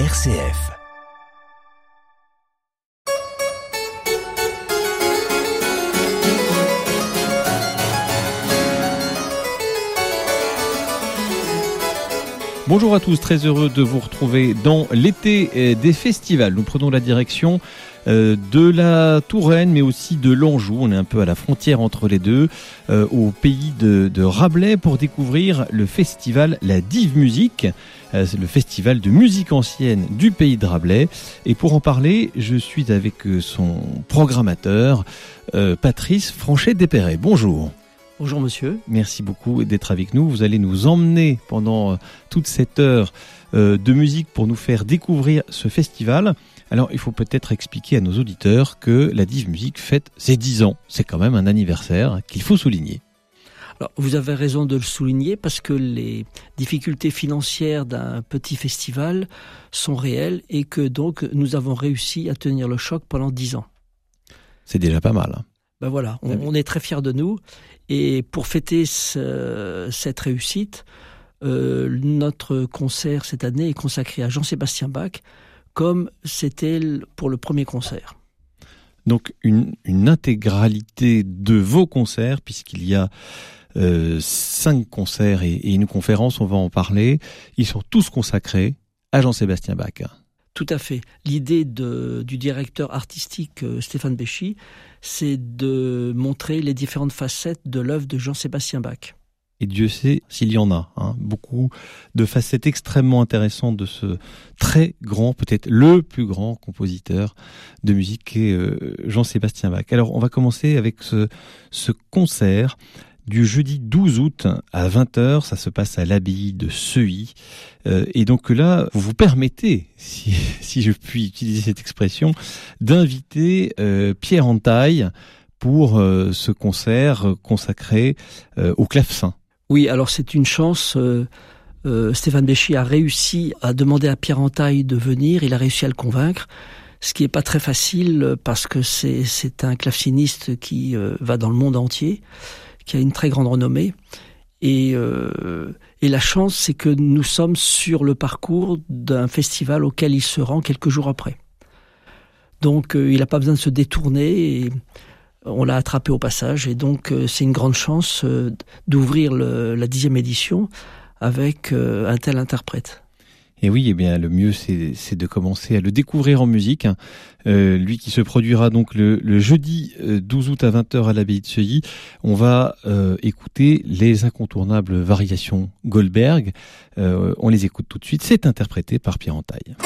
RCF. Bonjour à tous, très heureux de vous retrouver dans l'été euh, des festivals. Nous prenons la direction euh, de la Touraine, mais aussi de l'Anjou. On est un peu à la frontière entre les deux, euh, au pays de, de, Rabelais, pour découvrir le festival La Dive Musique. C'est le festival de musique ancienne du pays de Rabelais. Et pour en parler, je suis avec son programmateur, Patrice Franchet-Despéré. Bonjour. Bonjour monsieur. Merci beaucoup d'être avec nous. Vous allez nous emmener pendant toute cette heure de musique pour nous faire découvrir ce festival. Alors il faut peut-être expliquer à nos auditeurs que la Dive Musique fête ses 10 ans. C'est quand même un anniversaire qu'il faut souligner. Alors, vous avez raison de le souligner parce que les difficultés financières d'un petit festival sont réelles et que donc nous avons réussi à tenir le choc pendant 10 ans. C'est déjà pas mal. Ben voilà, on, on, est très fiers de nous. Et pour fêter ce, cette réussite, euh, notre concert cette année est consacré à Jean-Sébastien Bach, comme c'était pour le premier concert. Donc une, une intégralité de vos concerts, puisqu'il y a euh, cinq concerts et, et une conférence, on va en parler, ils sont tous consacrés à Jean-Sébastien Bach. Tout à fait. L'idée du directeur artistique euh, Stéphane Béchy, c'est de montrer les différentes facettes de l'œuvre de Jean-Sébastien Bach. Et Dieu sait s'il y en a. Hein. Beaucoup de facettes extrêmement intéressantes de ce très grand, peut-être le plus grand compositeur de musique qu'est euh, Jean-Sébastien Bach. Alors on va commencer avec ce, ce concert du jeudi 12 août à 20h, ça se passe à l'abbaye de Seuilly. Euh, et donc là, vous vous permettez, si, je puis utiliser cette expression, d'inviter euh, Pierre Entaille pour euh, ce concert consacré au clavecin. Oui, alors c'est une chance. Euh, Stéphane Béchy a réussi à demander à Pierre Entaille de venir, il a réussi à le convaincre ce qui est pas très facile parce que c'est un claveciniste qui va dans le monde entier qui a une très grande renommée. Et, euh, la chance, c'est que nous sommes sur le parcours d'un festival auquel il se rend quelques jours après. Donc euh, il n'a pas besoin de se détourner. On l'a attrapé au passage. Et donc euh, c'est une grande chance euh, d'ouvrir la dixième édition avec euh, un tel interprète. Et oui, eh bien, le mieux, c'est de commencer à le découvrir en musique. Euh, lui qui se produira donc le, jeudi 12 août à 20h à l'abbaye de Seuilly. On va écouter les incontournables variations Goldberg. On les écoute tout de suite. C'est interprété par Pierre Entaille.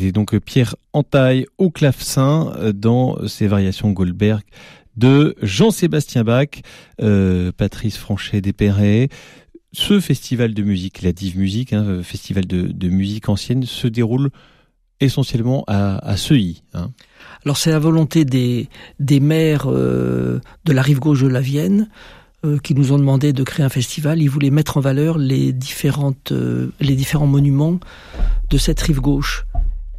C'était donc Pierre Entaille au clavecin dans ses variations Goldberg de Jean-Sébastien Bach, euh, Patrice Franchet Despéré. Ce festival de musique, la Dive Musique, hein, festival de, musique ancienne, se déroule essentiellement à, à. Hein. Alors c'est la volonté des, maires euh, de la rive gauche de la Vienne euh, qui nous ont demandé de créer un festival. Ils voulaient mettre en valeur les différents monuments de cette rive gauche.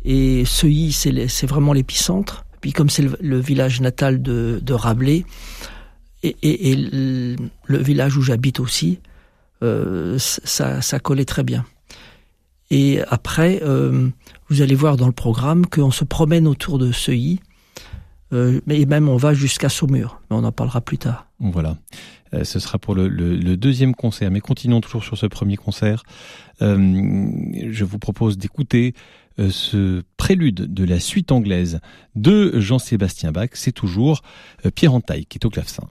Et Seuilly, c'est vraiment l'épicentre. Puis comme c'est le, village natal de, de Rabelais, et, et, et le, village où j'habite aussi, euh, ça, ça collait très bien. Et après, euh, vous allez voir dans le programme qu'on se promène autour de Seuilly, euh, mais même on va jusqu'à Saumur, mais on en parlera plus tard. Voilà, euh, ce sera pour le, deuxième concert, mais continuons toujours sur ce premier concert. Euh, je vous propose d'écouter euh, ce prélude de la suite anglaise de Jean-Sébastien Bach, c'est toujours euh, Pierre Entaille qui est au clavecin.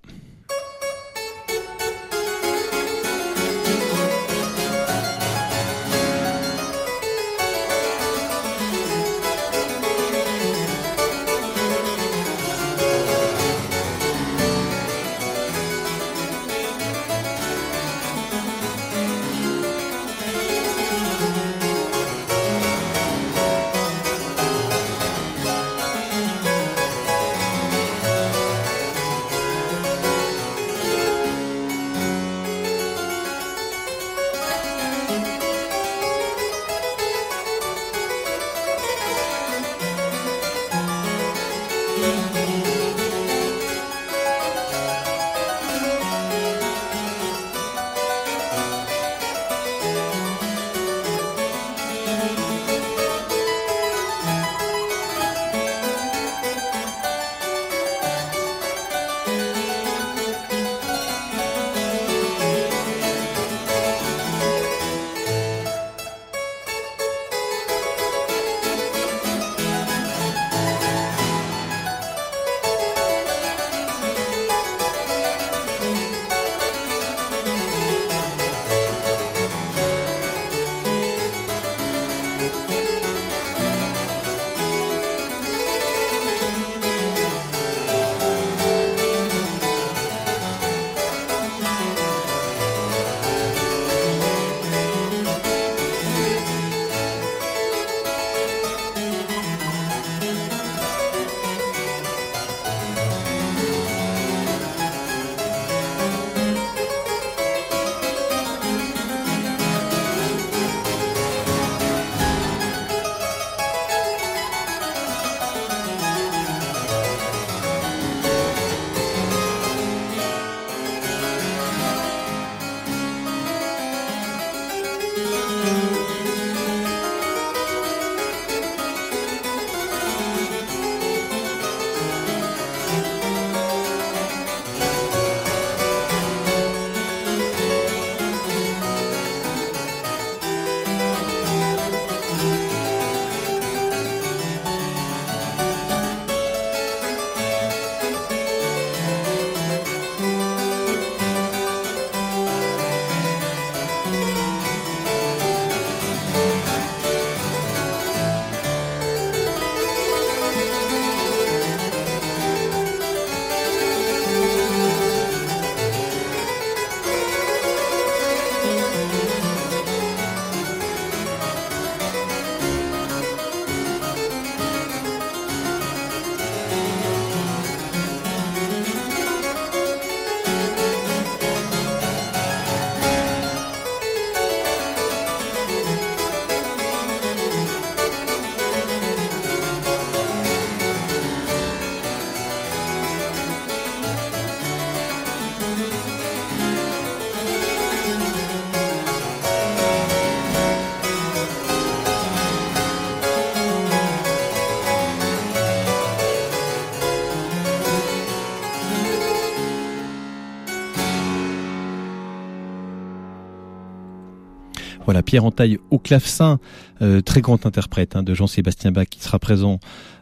Voilà, Pierre Entaille au clavecin, euh, très grand interprète hein, de Jean-Sébastien Bach qui sera présent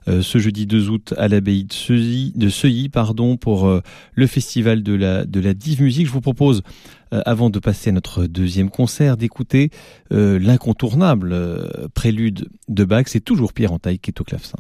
euh, ce jeudi 2 août à l'abbaye de Seuilly, pardon, pour euh, le festival de la, de la Dive Musique. Je vous propose, avant de passer à notre deuxième concert, d'écouter l'incontournable prélude de Bach. C'est toujours Pierre Entaille qui est au clavecin.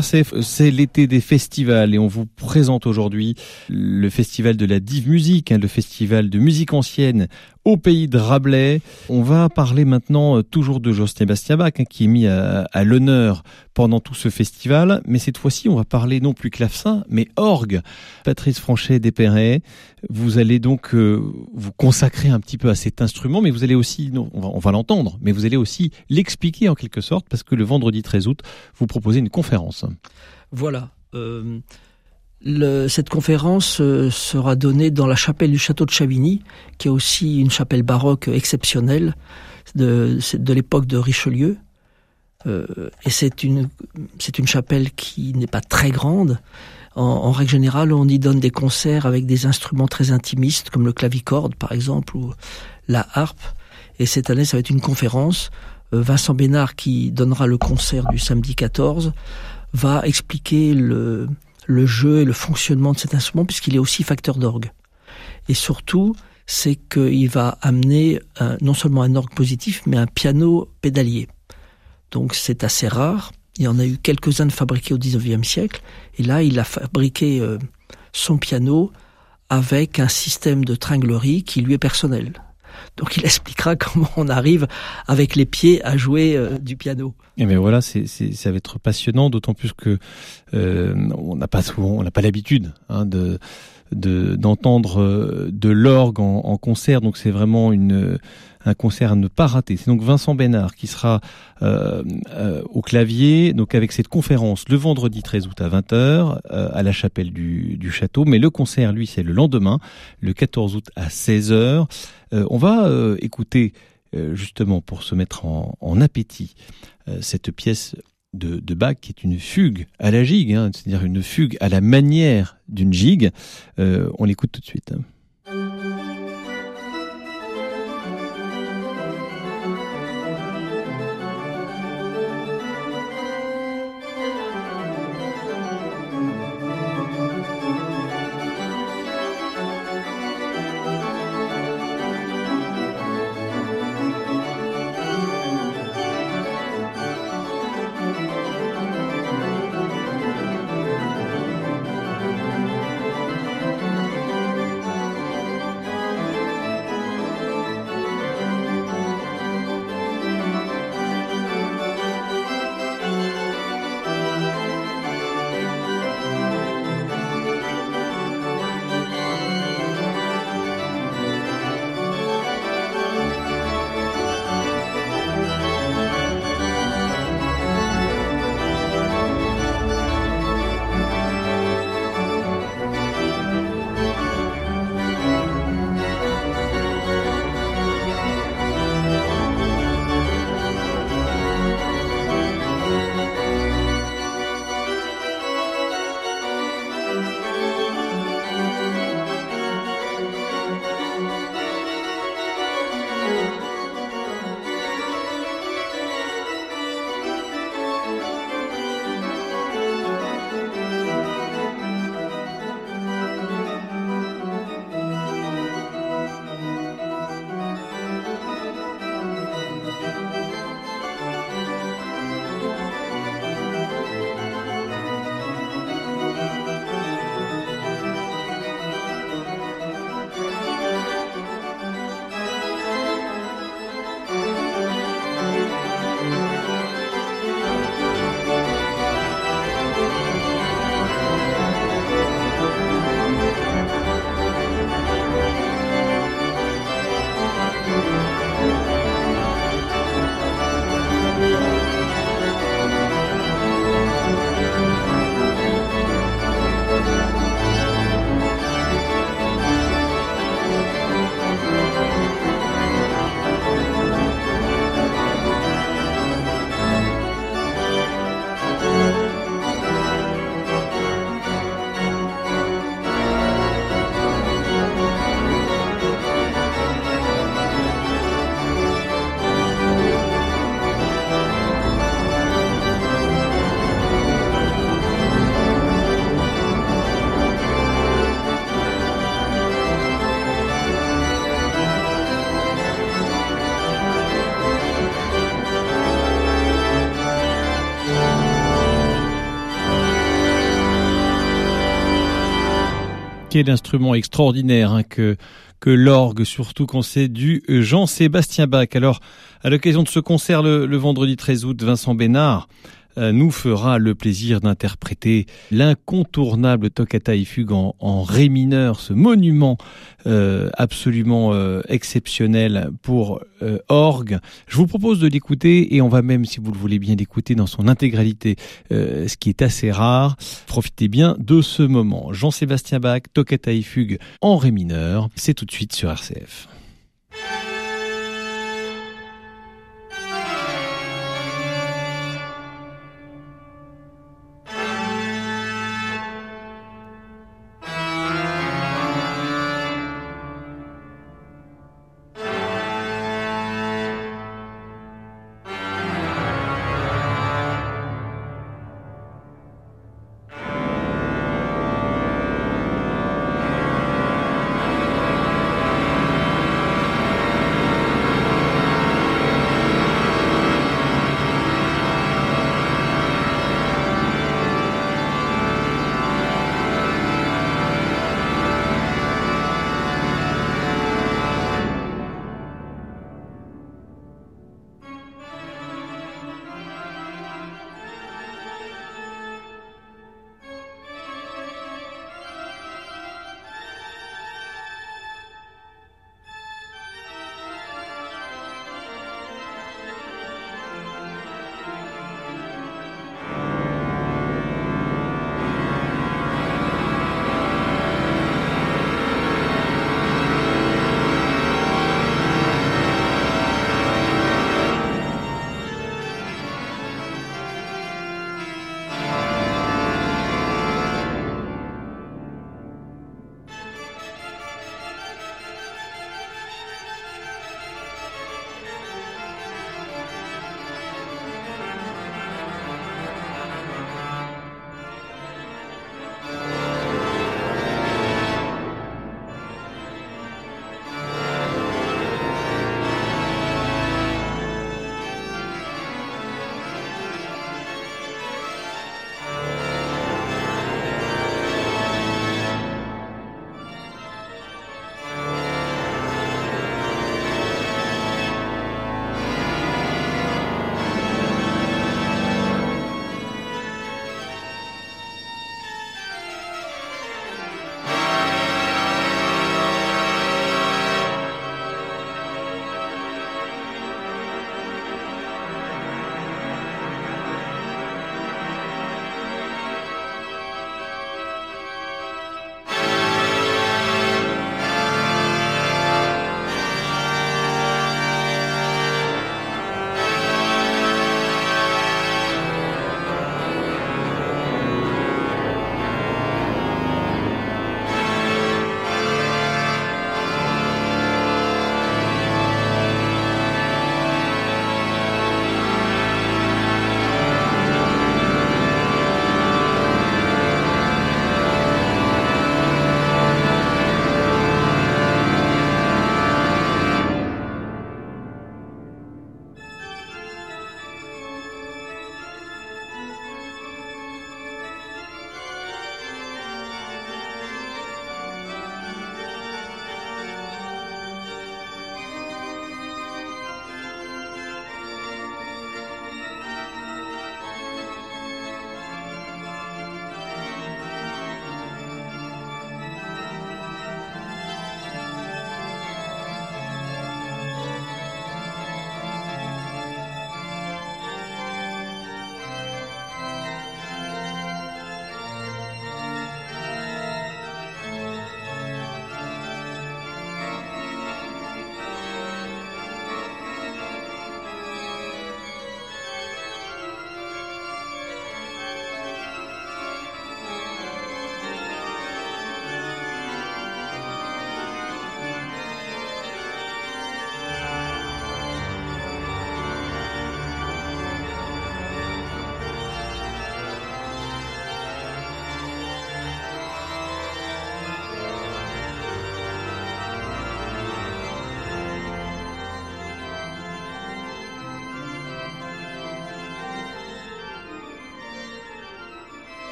C'est l'été des festivals et on vous présente aujourd'hui le festival de la Dive Musique, hein, le festival de musique ancienne au pays de Rabelais. On va parler maintenant euh, toujours de Jean-Sébastien Bach, hein, qui est mis à, l'honneur pendant tout ce festival. Mais cette fois-ci, on va parler non plus clavecin, mais orgue. Patrice Franchet d'Épéret, vous allez donc euh, vous consacrer un petit peu à cet instrument, mais vous allez aussi, on va, l'entendre, mais vous allez aussi l'expliquer en quelque sorte, parce que le vendredi 13 août, vous proposez une conférence. Voilà. Euh, le, cette conférence euh, sera donnée dans la chapelle du château de Chavigny, qui est aussi une chapelle baroque exceptionnelle de, de l'époque de Richelieu. Euh, et c'est une, une chapelle qui n'est pas très grande. En, en, règle générale, on y donne des concerts avec des instruments très intimistes, comme le clavicorde, par exemple, ou la harpe. Et cette année, ça va être une conférence. Euh, Vincent Bénard, qui donnera le concert du samedi 14, va expliquer le, le jeu et le fonctionnement de cet instrument puisqu'il est aussi facteur d'orgue. Et surtout, c'est qu'il va amener non seulement un orgue positif, mais un piano pédalier. Donc c'est assez rare. Il y en a eu quelques-uns de fabriqués au 19e siècle. Et là, il a fabriqué euh, son piano avec un système de tringlerie qui lui est personnel. Donc il expliquera comment on arrive avec les pieds à jouer euh, du piano. Et mais voilà, c'est, c'est, ça va être passionnant, d'autant plus que euh, on n'a pas souvent, on n'a pas l'habitude hein, de, de d'entendre euh, de l'orgue en, concert. Donc c'est vraiment une un concert à ne pas rater. C'est donc Vincent Bénard qui sera euh, euh, au clavier, donc avec cette conférence le vendredi 13 août à 20h euh, à la chapelle du, château. Mais le concert, lui, c'est le lendemain, le 14 août à 16h. Euh, on va écouter justement pour se mettre en, appétit cette pièce de, de, Bach qui est une fugue à la gigue, hein, c'est-à-dire une fugue à la manière d'une gigue. on l'écoute tout de suite. Quel instrument extraordinaire hein, que que l'orgue, surtout quand c'est du Jean-Sébastien Bach. Alors, à l'occasion de ce concert le, vendredi 13 août, Vincent Bénard nous fera le plaisir d'interpréter l'incontournable toccata et fugue en, ré mineur, ce monument euh, absolument euh, exceptionnel pour orgue. Je vous propose de l'écouter et on va même, si vous le voulez bien, l'écouter dans son intégralité, ce qui est assez rare. Profitez bien de ce moment. Jean-Sébastien Bach, toccata et fugue en ré mineur. C'est tout de suite sur RCF.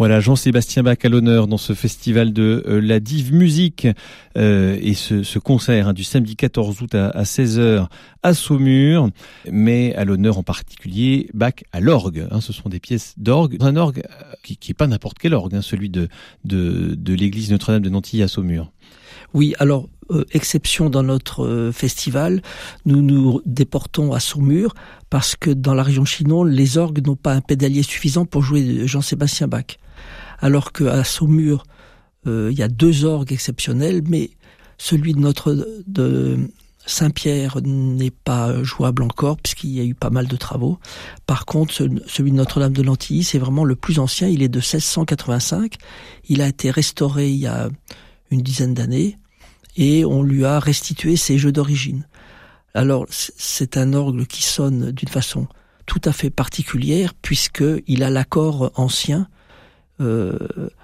Voilà, Jean-Sébastien Bach à l'honneur dans ce festival de euh, la Dive Musique euh, et ce, concert hein, du samedi 14 août à, 16h à Saumur, mais à l'honneur en particulier Bach à l'orgue. Hein, ce sont des pièces d'orgue, un orgue euh, qui, qui est pas n'importe quel orgue, hein, celui de, l'église Notre-Dame de Nantilly à Saumur. Oui, alors euh, exception dans notre festival, nous nous déportons à Saumur parce que dans la région Chinon, les orgues n'ont pas un pédalier suffisant pour jouer Jean-Sébastien Bach. Alors qu'à Saumur, euh, il y a deux orgues exceptionnels, mais celui de notre de Saint-Pierre n'est pas jouable encore puisqu'il y a eu pas mal de travaux. Par contre, celui de Notre-Dame de Lantilly, c'est vraiment le plus ancien. Il est de 1685. Il a été restauré il y a une dizaine d'années et on lui a restitué ses jeux d'origine. Alors c'est un orgue qui sonne d'une façon tout à fait particulière puisque il a l'accord ancien euh,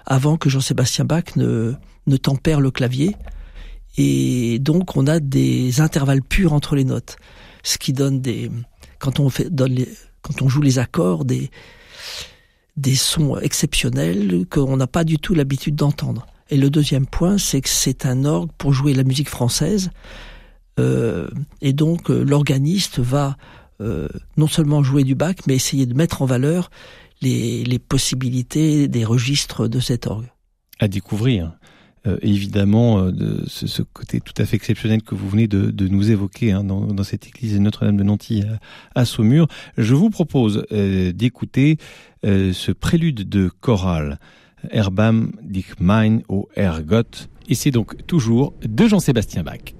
avant que Jean-Sébastien Bach ne, tempère le clavier et donc on a des intervalles purs entre les notes, ce qui donne des quand on joue les accords des sons exceptionnels qu'on n'a pas du tout l'habitude d'entendre. Et le deuxième point, c'est que c'est un orgue pour jouer la musique française. Euh, et donc euh, l'organiste va non seulement jouer du bac, mais essayer de mettre en valeur les, possibilités des registres de cet orgue. À découvrir. Euh, évidemment, de ce, côté tout à fait exceptionnel que vous venez de, nous évoquer hein, dans, cette église Notre-Dame de Nanty à, Saumur. Je vous propose d'écouter ce prélude de chorale Erbam dich mein o Ergot. Et c'est donc toujours de Jean-Sébastien Bach.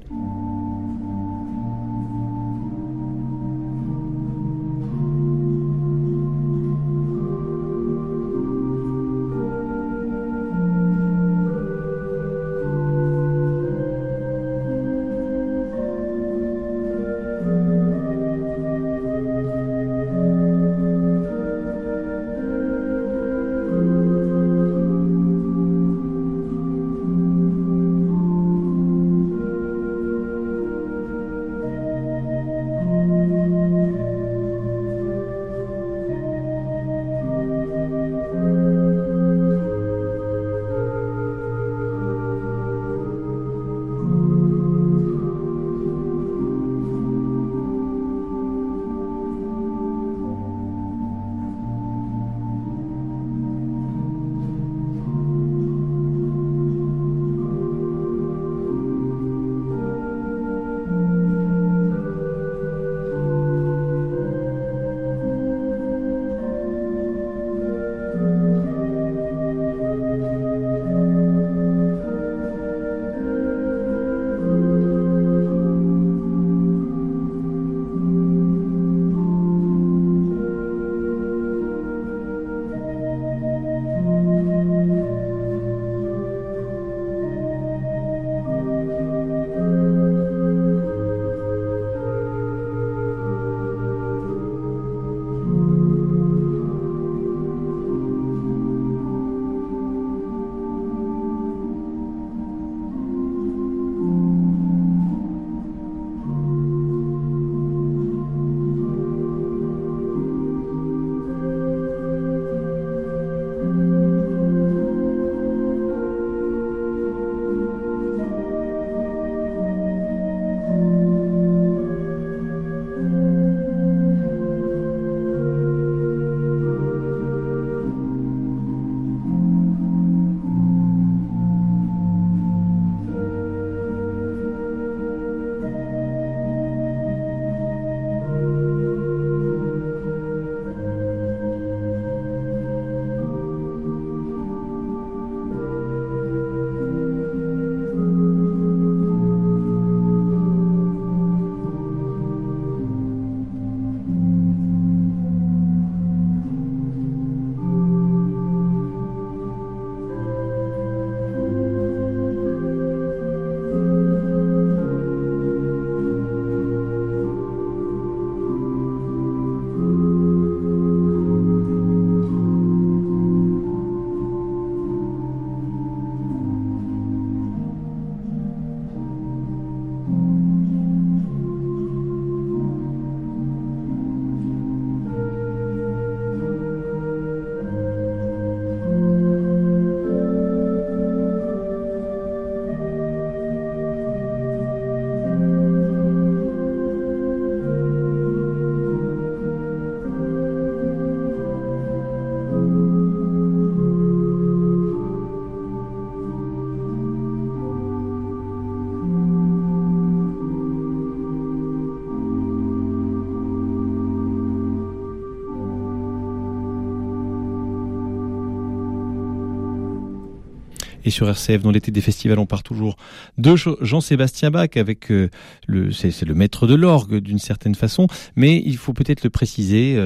Et sur RCF. Dans l'été des festivals, on part toujours de Jean-Sébastien Bach avec le, c'est le maître de l'orgue d'une certaine façon, mais il faut peut-être le préciser.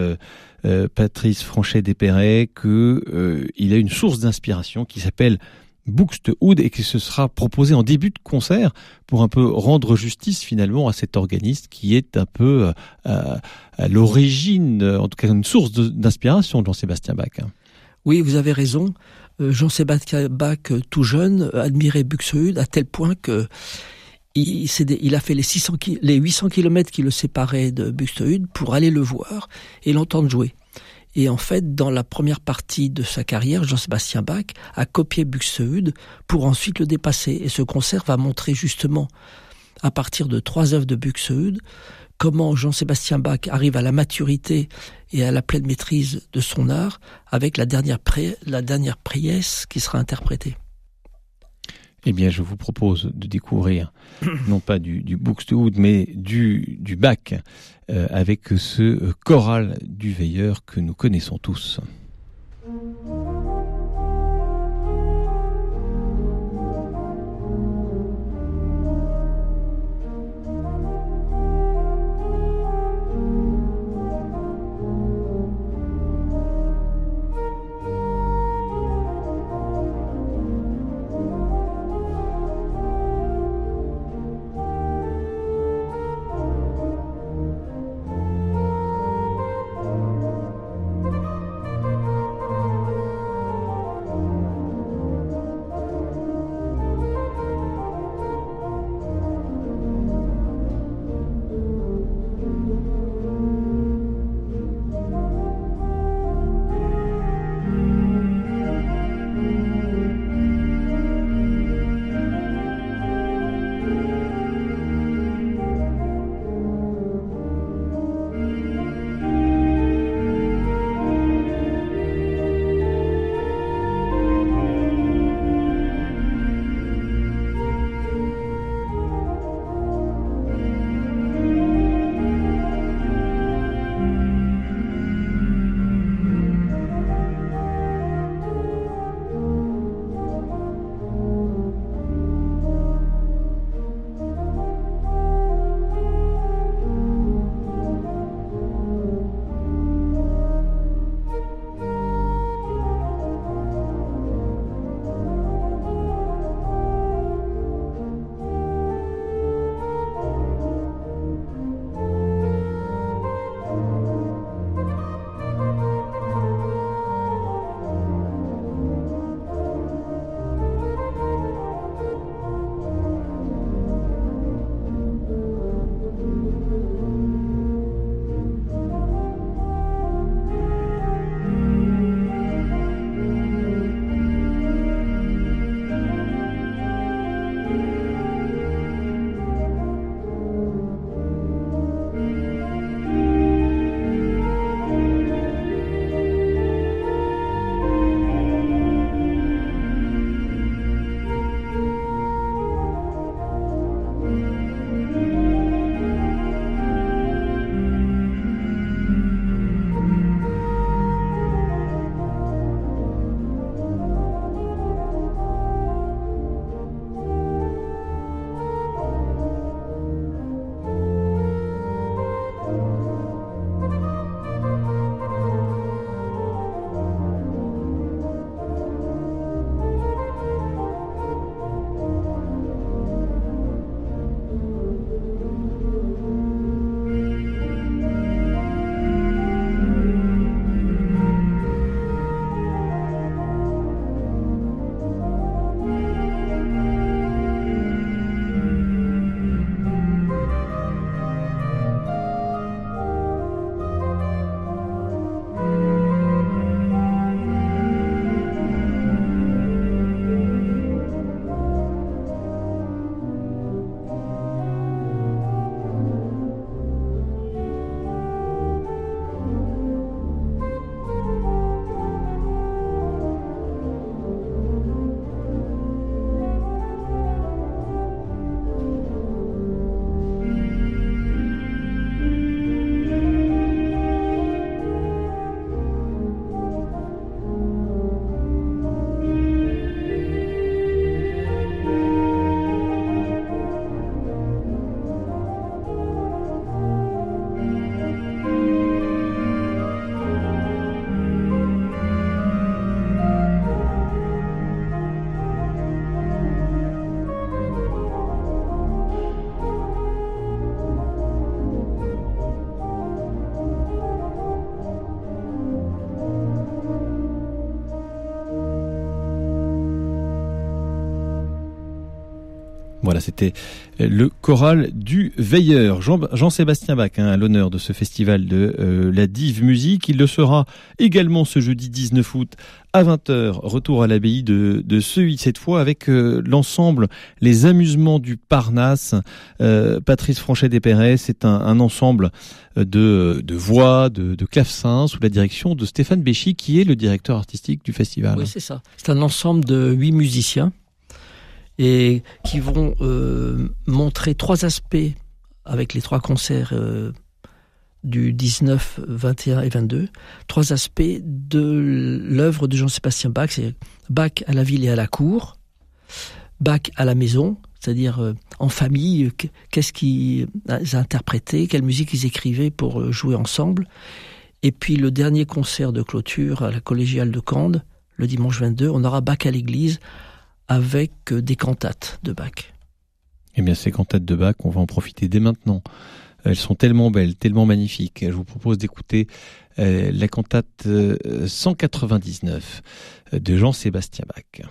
Patrice Franchet Despérets que il a une source d'inspiration qui s'appelle Buxtehude et qui se sera proposé en début de concert pour un peu rendre justice finalement à cet organiste qui est un peu euh, à, l'origine, en tout cas une source d'inspiration de Jean-Sébastien Bach. Oui, vous avez raison. Euh, Jean-Sébastien Bach, euh, tout jeune, admirait Buxtehude à tel point que il, a fait les, 600, les 800 kilomètres qui le séparaient de Buxtehude pour aller le voir et l'entendre jouer. Et en fait, dans la première partie de sa carrière, Jean-Sébastien Bach a copié Buxtehude pour ensuite le dépasser. Et ce concert va montrer justement, à partir de trois œuvres de Buxtehude, comment Jean-Sébastien Bach arrive à la maturité et à la pleine maîtrise de son art avec la dernière, la dernière priesse qui sera interprétée. Eh bien, je vous propose de découvrir non pas du, du Buxtehude, mais du, Bach, euh, avec ce choral du veilleur que nous connaissons tous. Voilà, c'était le choral du Veilleur. Jean-Sébastien Bach, hein, à l'honneur de ce festival de euh, la Dive Musique. Il le sera également ce jeudi 19 août à 20h. Retour à l'abbaye de, de Seuil, cette fois avec euh, l'ensemble Les Amusements du Parnasse. Euh, Patrice Franchet Perret, c'est un, ensemble de, de voix, de, de sous la direction de Stéphane Béchy, qui est le directeur artistique du festival. Oui, c'est ça. C'est un ensemble de huit musiciens et qui vont euh, montrer trois aspects avec les trois concerts euh, du 19, 21 et 22, trois aspects de l'œuvre de Jean-Sébastien Bach. C'est Bach à la ville et à la cour, Bach à la maison, c'est-à-dire euh, en famille, qu'est-ce qu'ils interprétaient, quelle musique ils écrivaient pour jouer ensemble. Et puis le dernier concert de clôture à la collégiale de Cande, le dimanche 22, on aura Bach à l'église avec euh, des cantates de Bach. Eh bien, ces cantates de Bach, on va en profiter dès maintenant. Elles sont tellement belles, tellement magnifiques. Je vous propose d'écouter euh, la cantate 199 euh, de Jean-Sébastien Bach.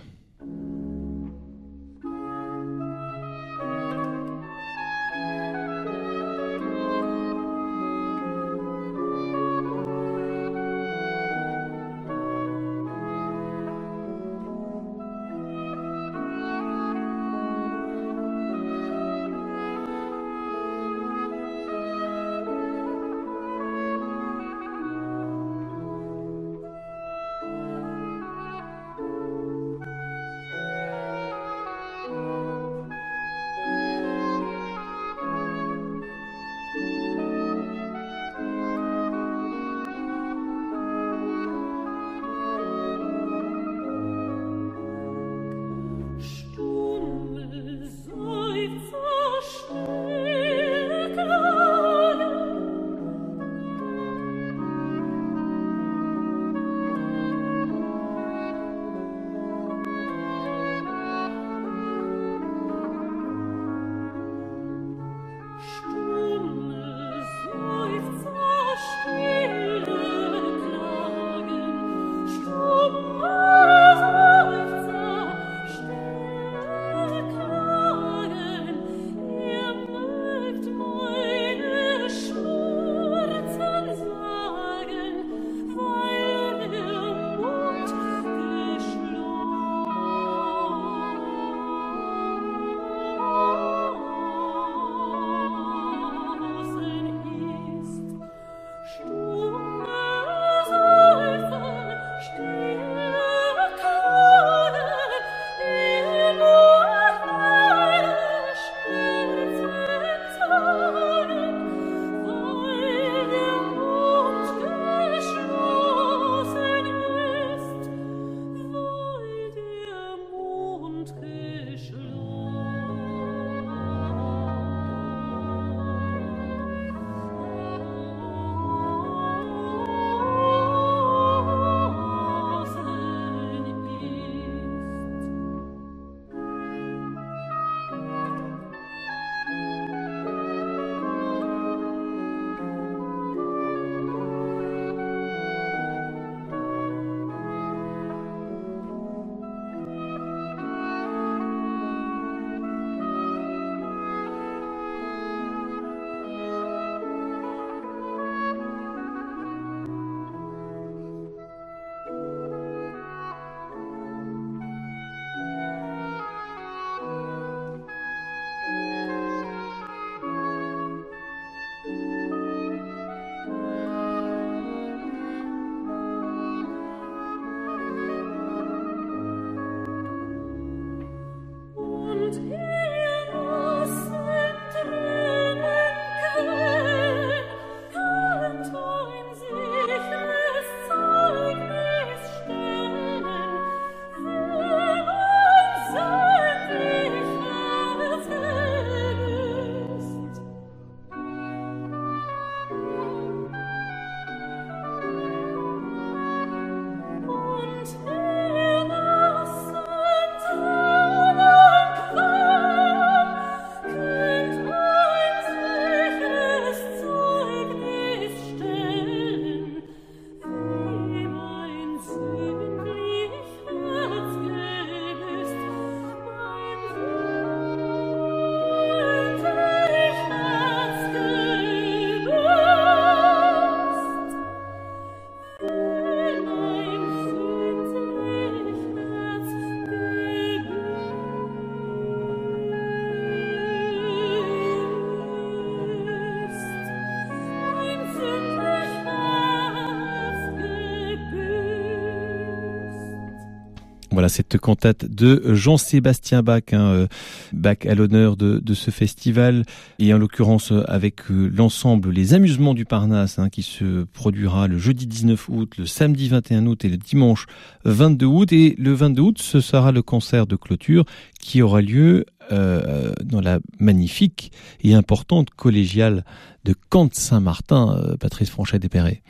Voilà cette cantate de Jean-Sébastien Bach, hein, euh, Bach à l'honneur de, ce festival et en l'occurrence avec euh, l'ensemble Les Amusements du Parnasse hein, qui se produira le jeudi 19 août, le samedi 21 août et le dimanche 22 août. Et le 22 août, ce sera le concert de clôture qui aura lieu euh, dans la magnifique et importante collégiale de Camp-Saint-Martin, euh, Patrice Franchet-Despéré.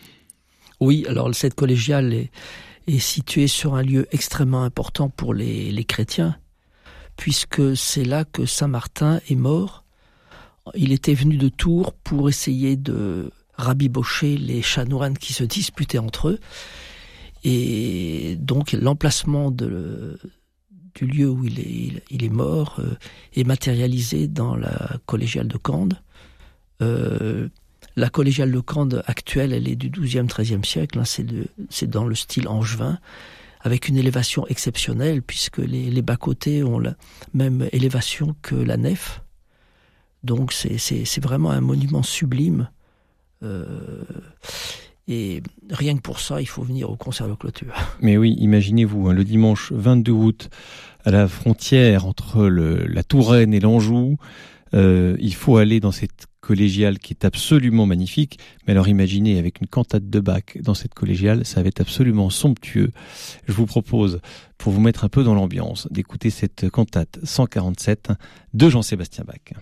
Oui, alors cette collégiale est, est, située sur un lieu extrêmement important pour les, chrétiens, puisque c'est là que Saint-Martin est mort. Il était venu de Tours pour essayer de rabibocher les chanoines qui se disputaient entre eux. Et donc l'emplacement du lieu où il est, il, est mort euh, est matérialisé dans la collégiale de Cande. Euh, la collégiale de Cande actuelle, elle est du XIIe, XIIIe siècle. Hein, c'est dans le style angevin, avec une élévation exceptionnelle, puisque les, bas-côtés ont la même élévation que la nef. Donc c'est vraiment un monument sublime. Euh, et rien que pour ça, il faut venir au concert de clôture. Mais oui, imaginez-vous, hein, le dimanche 22 août, à la frontière entre la Touraine et l'Anjou, euh, il faut aller dans cette collégiale qui est absolument magnifique. Mais alors imaginez avec une cantate de Bach dans cette collégiale, ça va être absolument somptueux. Je vous propose, pour vous mettre un peu dans l'ambiance, d'écouter cette cantate 147 de Jean-Sébastien Bach.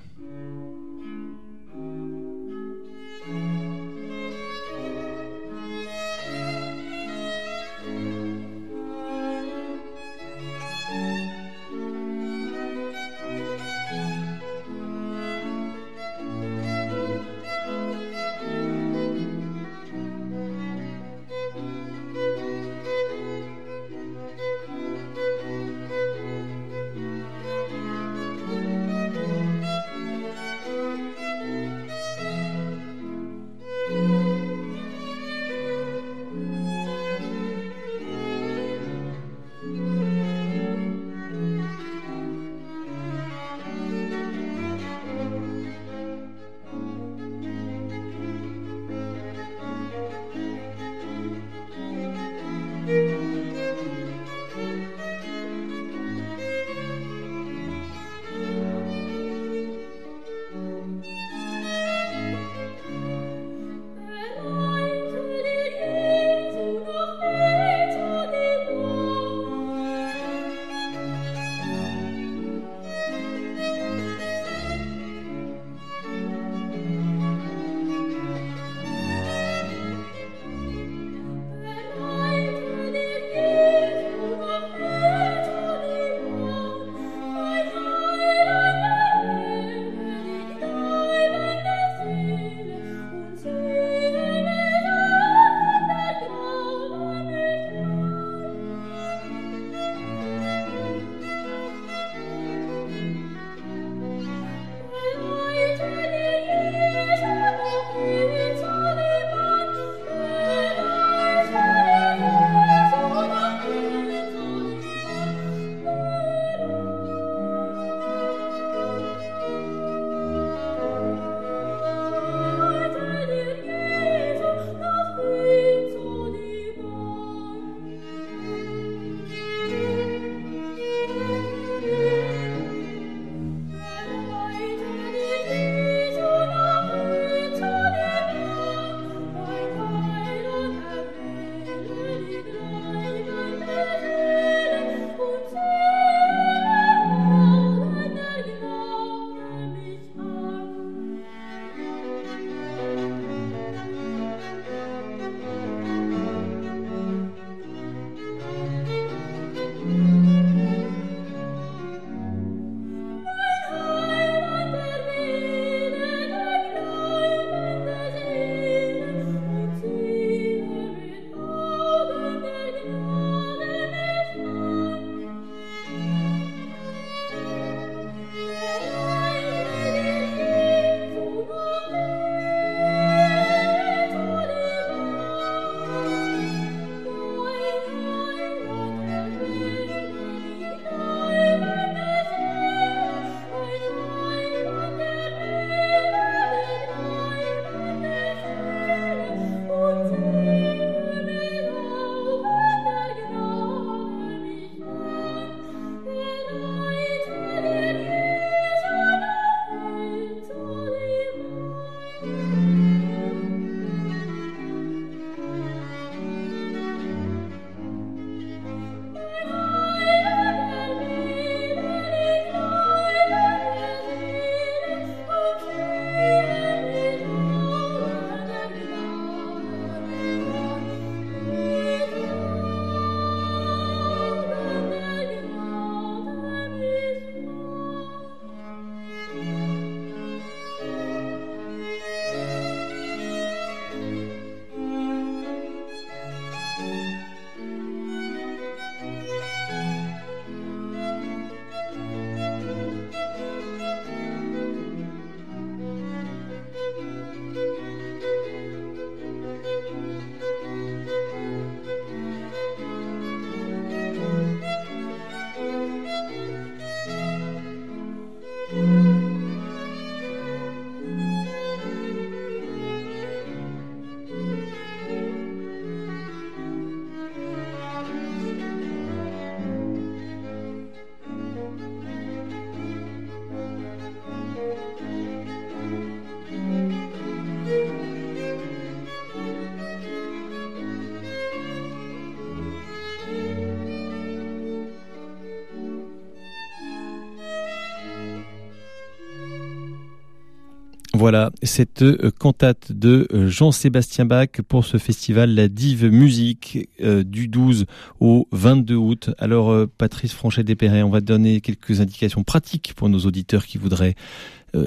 Voilà, cette euh, cantate de euh, Jean-Sébastien Bach pour ce festival La Dive Musique euh, du 12 au 22 août. Alors Patrice Franchet-Despéré, on va donner quelques indications pratiques pour nos auditeurs qui voudraient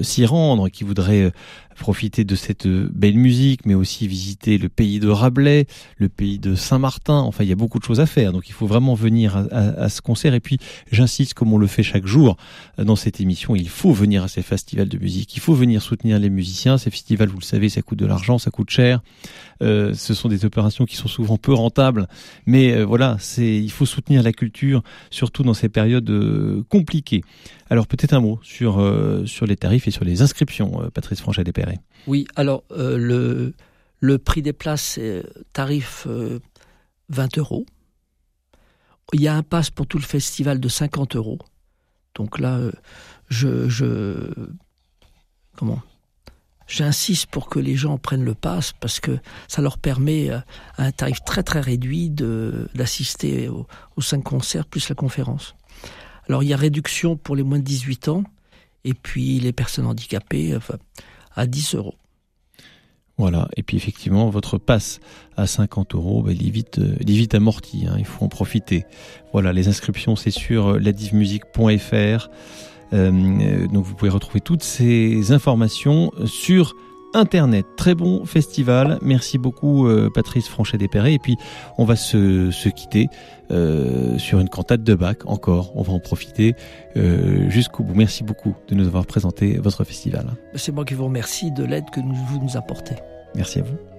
s'y rendre, qui voudraient profiter de cette belle musique, mais aussi visiter le pays de Rabelais, le pays de Saint-Martin. Enfin, il y a beaucoup de choses à faire. Donc, il faut vraiment venir à, ce concert. Et puis, j'insiste, comme on le fait chaque jour dans cette émission, il faut venir à ces festivals de musique. Il faut venir soutenir les musiciens. Ces festivals, vous le savez, ça coûte de l'argent, ça coûte cher. Euh, ce sont des opérations qui sont souvent peu rentables, mais euh, voilà, il faut soutenir la culture, surtout dans ces périodes euh, compliquées. Alors peut-être un mot sur les tarifs sur les inscriptions, Patrice Franchet Despéré. Oui, alors le le prix des places, c'est tarif 20 euros. Il y a un pass pour tout le festival de 50 euros. Donc là, je, je comment? J'insiste pour que les gens prennent le pass parce que ça leur permet à un tarif très très réduit d'assister aux, cinq concerts plus la conférence. Alors il y a réduction pour les moins de 18 ans et puis les personnes handicapées enfin, à 10 euros. Voilà, et puis effectivement, votre passe à 50 euros, ben, il, est vite, euh, il est vite amorti, hein, il faut en profiter. Voilà, les inscriptions, c'est sur ladivmusique.fr. Euh, donc vous pouvez retrouver toutes ces informations sur Internet. Très bon festival. Merci beaucoup euh, Patrice Franchet-Despéré. Et puis on va se, se quitter euh, sur une cantate de Bach encore. On va en profiter euh, jusqu'au bout. Merci beaucoup de nous avoir présenté votre festival. C'est moi qui vous remercie de l'aide que vous nous apportez. Merci à vous.